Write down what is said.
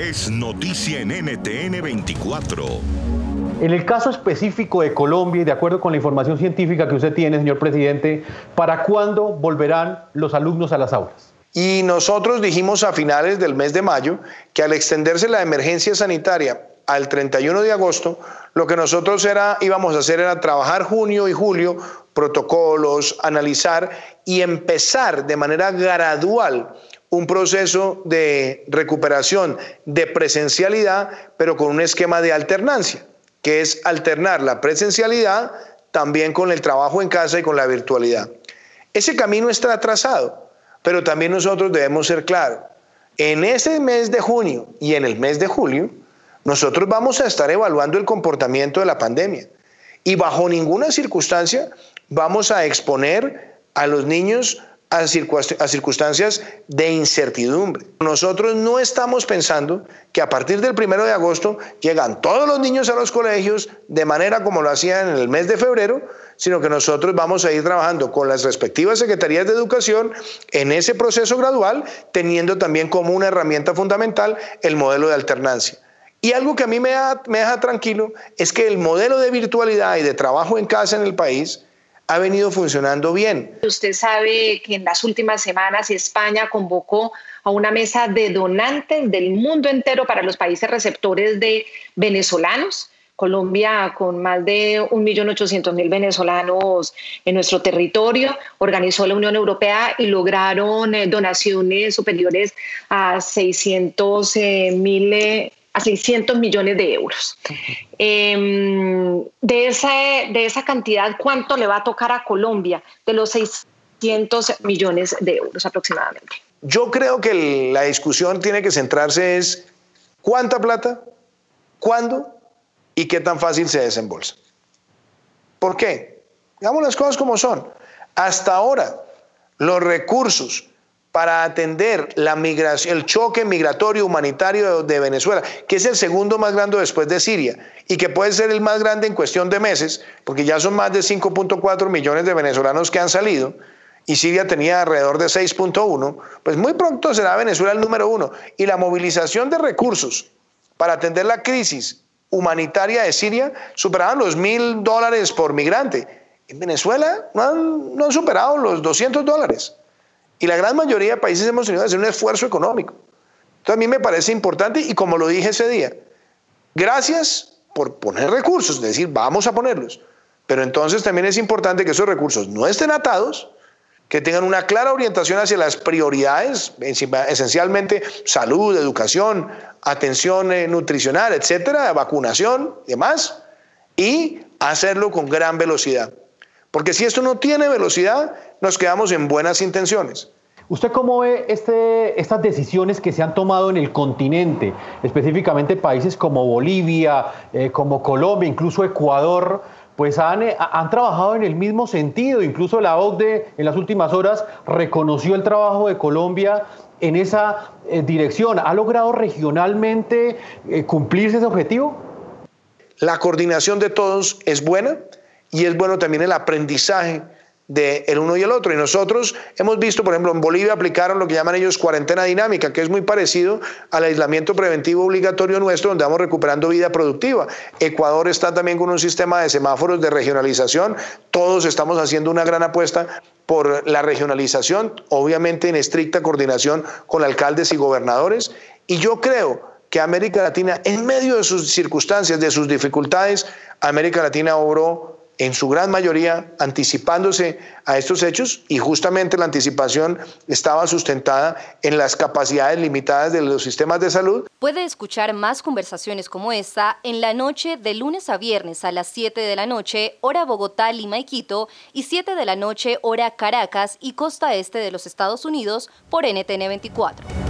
es noticia en NTN 24. En el caso específico de Colombia y de acuerdo con la información científica que usted tiene, señor presidente, ¿para cuándo volverán los alumnos a las aulas? Y nosotros dijimos a finales del mes de mayo que al extenderse la emergencia sanitaria al 31 de agosto, lo que nosotros era, íbamos a hacer era trabajar junio y julio, protocolos, analizar y empezar de manera gradual un proceso de recuperación de presencialidad, pero con un esquema de alternancia, que es alternar la presencialidad también con el trabajo en casa y con la virtualidad. Ese camino está trazado, pero también nosotros debemos ser claros. En este mes de junio y en el mes de julio, nosotros vamos a estar evaluando el comportamiento de la pandemia y bajo ninguna circunstancia vamos a exponer a los niños a, circunstancias de incertidumbre. Nosotros no estamos pensando que a partir del primero de agosto llegan todos los niños a los colegios de manera como lo hacían en el mes de febrero, sino que nosotros vamos a ir trabajando con las respectivas secretarías de educación en ese proceso gradual, teniendo también como una herramienta fundamental el modelo de alternancia. Y algo que a mí me, me deja tranquilo es que el modelo de virtualidad y de trabajo en casa en el país, ha venido funcionando bien. Usted sabe que en las últimas semanas España convocó a una mesa de donantes del mundo entero para los países receptores de venezolanos. Colombia, con más de 1.800.000 venezolanos en nuestro territorio, organizó la Unión Europea y lograron eh, donaciones superiores a 600.000 a 600 millones de euros. Em, de, esa, de esa cantidad, ¿cuánto le va a tocar a Colombia de los 600 millones de euros aproximadamente? Yo creo que la discusión tiene que centrarse es cuánta plata, cuándo y qué tan fácil se desembolsa. ¿Por qué? Digamos las cosas como son. Hasta ahora, los recursos para atender la migración, el choque migratorio humanitario de Venezuela, que es el segundo más grande después de Siria y que puede ser el más grande en cuestión de meses, porque ya son más de 5.4 millones de venezolanos que han salido y Siria tenía alrededor de 6.1, pues muy pronto será Venezuela el número uno. Y la movilización de recursos para atender la crisis humanitaria de Siria superaban los mil dólares por migrante. En Venezuela no han, superado los 200 dólares. Y la gran mayoría de países hemos tenido que hacer un esfuerzo económico. Entonces a mí me parece importante y como lo dije ese día, gracias por poner recursos, es decir, vamos a ponerlos. Pero entonces también es importante que esos recursos no estén atados, que tengan una clara orientación hacia las prioridades, esencialmente salud, educación, atención eh, nutricional, etcétera, vacunación demás, y hacerlo con gran velocidad. Porque si esto no tiene velocidad, nos quedamos en buenas intenciones. ¿Usted cómo ve este, estas decisiones que se han tomado en el continente, específicamente países como Bolivia, eh, como Colombia, incluso Ecuador? Pues han, eh, han, trabajado en el mismo sentido. Incluso la OCDE en las últimas horas reconoció el trabajo de Colombia en esa eh, dirección. ¿Ha logrado regionalmente cumplirse ese objetivo? La coordinación de todos es buena y es bueno también el aprendizaje de el uno y el otro. Y nosotros hemos visto, por ejemplo, en Bolivia aplicaron lo que llaman ellos cuarentena dinámica, que es muy parecido al aislamiento preventivo obligatorio nuestro, donde vamos recuperando vida productiva. Ecuador está también con un sistema de semáforos de regionalización. Todos estamos haciendo una gran apuesta por la regionalización, obviamente en estricta coordinación con alcaldes y gobernadores. Y yo creo que América Latina, en medio de sus circunstancias, de sus dificultades, América Latina obró en su gran mayoría anticipándose a estos hechos y justamente la anticipación estaba sustentada en las capacidades limitadas de los sistemas de salud. Puede escuchar más conversaciones como esta en la noche de lunes a viernes a las 7 de la noche, hora Bogotá, Lima y Quito, y 7 de la noche, hora Caracas y costa este de los Estados Unidos por NTN 24.